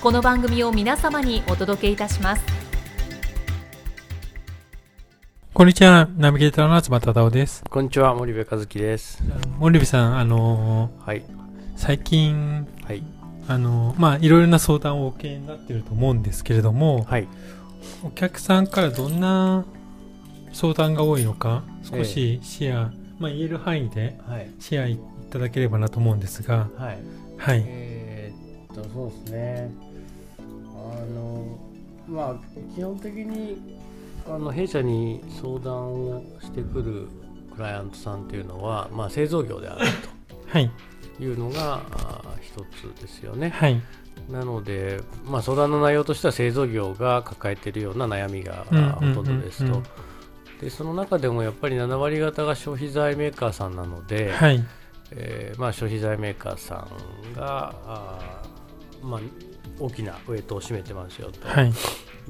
この番組を皆様にお届けいたしますこんにちは、ナビゲーターの東忠夫です。こんにちは、森部和樹です。森部さん、あのーはい。最近、はい。あのーまあ、いろいろな相談をお受けになっていると思うんですけれども、はい。お客さんからどんな相談が多いのか、少しシェア、まあ、言える範囲ではい。シェアいただければなと思うんですが、はい。はい。えーっと、そうですね。あの、まあ、基本的に、あの、弊社に相談をしてくるクライアントさんっていうのは、まあ、製造業であるはい。というのが、あー一つですよね。はい。なので、まあ、相談の内容としては製造業が抱えているような悩みがほとんどですと。でその中でもやっぱり7割方が消費財メーカーさんなので、はい。えーまあ、消費財メーカーさんがあー、まあ、大きなウェイトを占めてますよと。はい。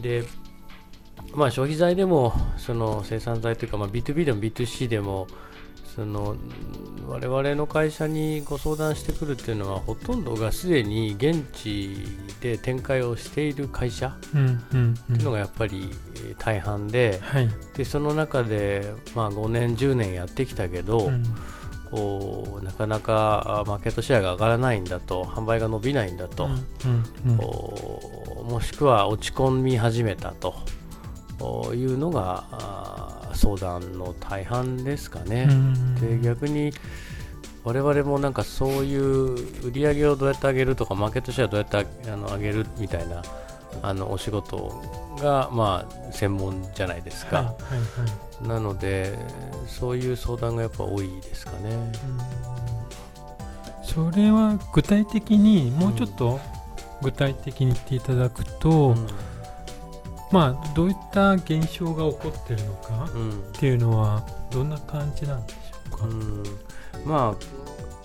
でまあ、消費財でもその生産財というか、まあ、B2B でも B2C でもその我々の会社にご相談してくるっていうのはほとんどがすでに現地で展開をしている会社。っていうのがやっぱりえー大半ではい。でその中で、まあ、5年10年やってきたけど、うんこうなかなかあマーケットシェアが上がらないんだと販売が伸びないんだと、もしくは落ち込み始めたというのがあ相談の大半ですかね。で逆に我々もなんかそういう売り上げをどうやって上げるとかマーケットシェアどうやってああの上げるみたいなあのお仕事がまあ専門じゃないですか、はい。はい。なのでそういう相談がやっぱ多いですかね。それは具体的にもうちょっと具体的に言っていただくと、まあどういった現象が起こってるのかうんっていうのはどんな感じなんでしょうか、うんまあ、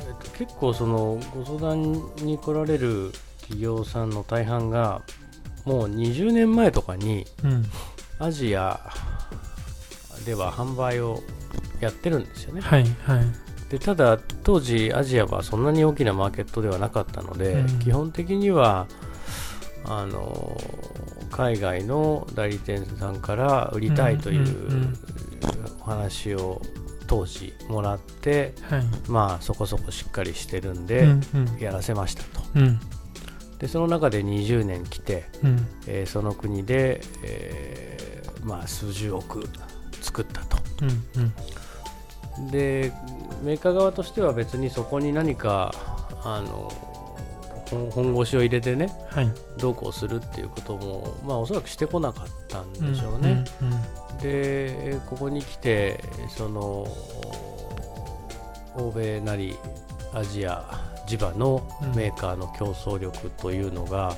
えっと、結構そのご相談に来られる企業さんの大半がもう20年前とかにうん。アジアでは販売をやってるんですよね。はいはい。でただ当時アジアはそんなに大きなマーケットではなかったので、うん。基本的にはあの海外の代理店さんから売りたいというお話を当時もらって、はい。まあそこそこしっかりしてるんうでやらせましたと。うんでその中で20年来て、うんえーその国で、えーまあ、数十億作ったと。うんうんでメーカー側としては別にそこに何かあの本本腰を入れてねはいどうこうするっていうことも、まあ、おそらくしてこなかったんうんでしょうね。うんでここに来てその欧米なりアジア地場のメーカーの競争力というのが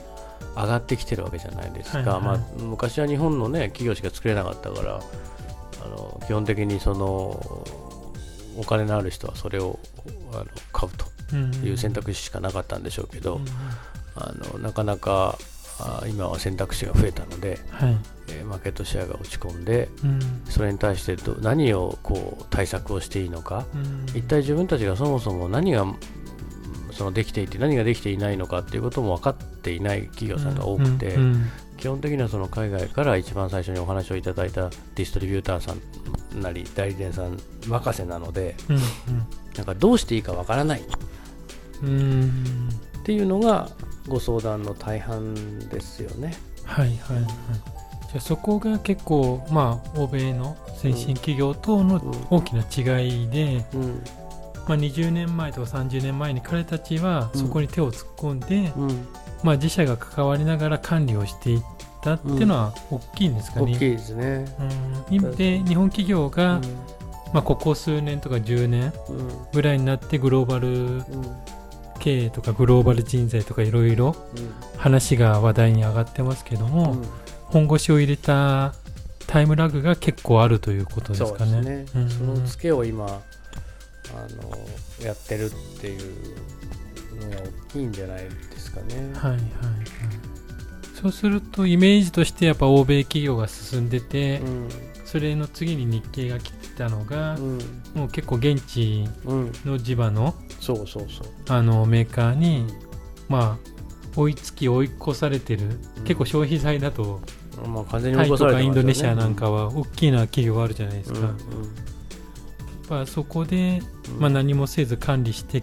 上がってきてるわけじゃないですか、はいはいまあ、昔は日本の、ね、企業しか作れなかったからあの基本的にそのお金のある人はそれをあの買うとうんいう選択肢しかなかったんでしょうけど、うんあのなかなかあ今は選択肢が増えたので、はい。えーマーケットシェアが落ち込んでうん。それに対してど何をこう対策をしていいのか。うん。一体自分たちがそもそも何がうんそのできていて何ができていないのかっていうことも分かっていない企業さんが多くて、うんうん基本的にはその海外から一番最初にお話をいただいたディストリビューターさんなり代理店さん任せなのでうんなんかどうしていいか分からないっうんうんていうのがご相談の大半ですよね。はいはいはい。じゃあそこが結構まあ欧米の先進企業との大きな違いで、うんまあ、20年前とか30年前に彼たちはそこに手を突っ込んで、うん。まあ、自社が関わりながら管理をしていったっていうのは大きいんですかね。大きいですね。うん、で日本企業が、まあ、ここ数年とか10年うん。ぐらいになってグローバルうん。経営とかグローバル人材とかいろいろ話が話題に上がってますけども、うん。本腰を入れたタイムラグが結構あるということですそうかね。ですね。うん。そのツケを今あのやってるっていうのが大きいんじゃないですかね。はいはいはい。そうするとイメージとしてやっぱ欧米企業が進んでて、うんそれの次に日系が来たのが、うんもう結構現地うんの地場のそうそうそう。あのメーカーに、まあ追いつき追い越されてる、うん結構消費財だとまあ完全にタイとかインドネシアなんかは大きな企業があるじゃないですか、うんやっぱそこで、うん。まあ、何もせず管理して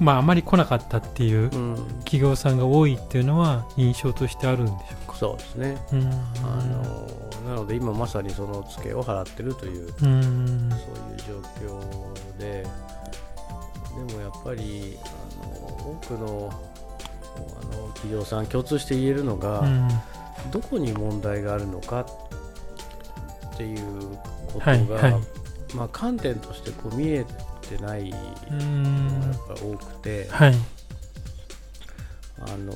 まああまり来なかったっていううん。企業さんが多いっていうのは印象としてあるんでしょそうですね。うかうん。あのなので今まさにそのツケを払ってるといううん。そういう状況ででもやっぱりあの多くのあの企業さん共通して言えるのが、うん。どこに問題があるのかっていうことが、はいはいまあ、観点としてこう見えてないうのんがやっぱり多くて、はいあの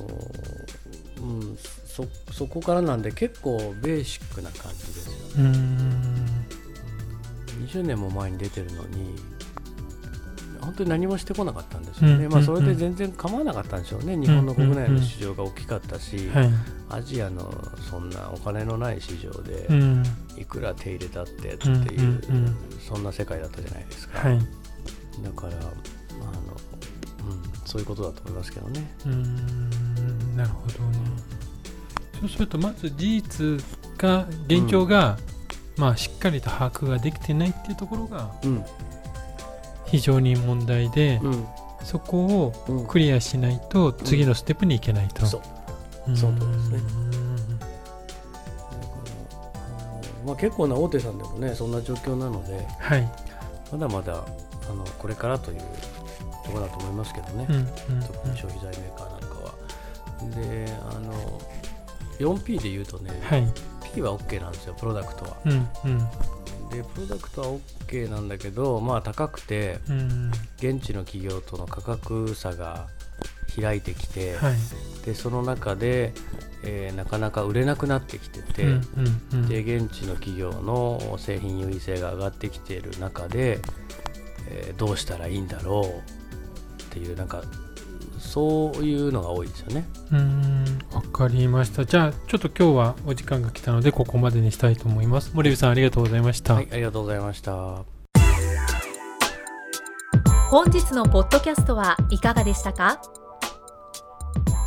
うん、そそこからなんで結構ベーシックな感じですよね。うん。20年も前に出てるのに本当に何もしてこなかったんですよね、うんまあ、それうんうん。で全然構わなかったんでしょうね、日本の国内の市場が大きかったし、はい。アジアのそんなお金のない市場でうんいくら手入れたってっていう、うんうんうん。そんな世界だったじゃないですか、はい。だからあの、うん、そういうことだと思いますけどね。うーんなるほどね。そうするとまず事実が現状が、まあしっかりと把握ができてないっていうところがうん。非常に問題で、うん。そこをうん。クリアしないと次のステップに行けないと、そう。うんその通りですねまあ、結構な大手さんでもねそんな状況なのではい、まだまだあのこれからというところだと思いますけどね、うんうん特に消費財メーカーなんかは。であの 4P で言うとね、はい、P は OK なんですよプロダクトは。うんうん。でプロダクトは OK なんだけどまあ高くてうん。現地の企業との価格差が開いてきて、はい。でその中で、えーなかなか売れなくなってきてて、うんうんうん。で現地の企業の製品優位性が上がってきている中で、えーどうしたらいいんだろうっていうなんかそういうのが多いですよね。うーんわかりました。じゃあちょっと今日はお時間が来たのでここまでにしたいと思います。森部さんありがとうございました、はい、ありがとうございました。本日のポッドキャストはいかがでしたか？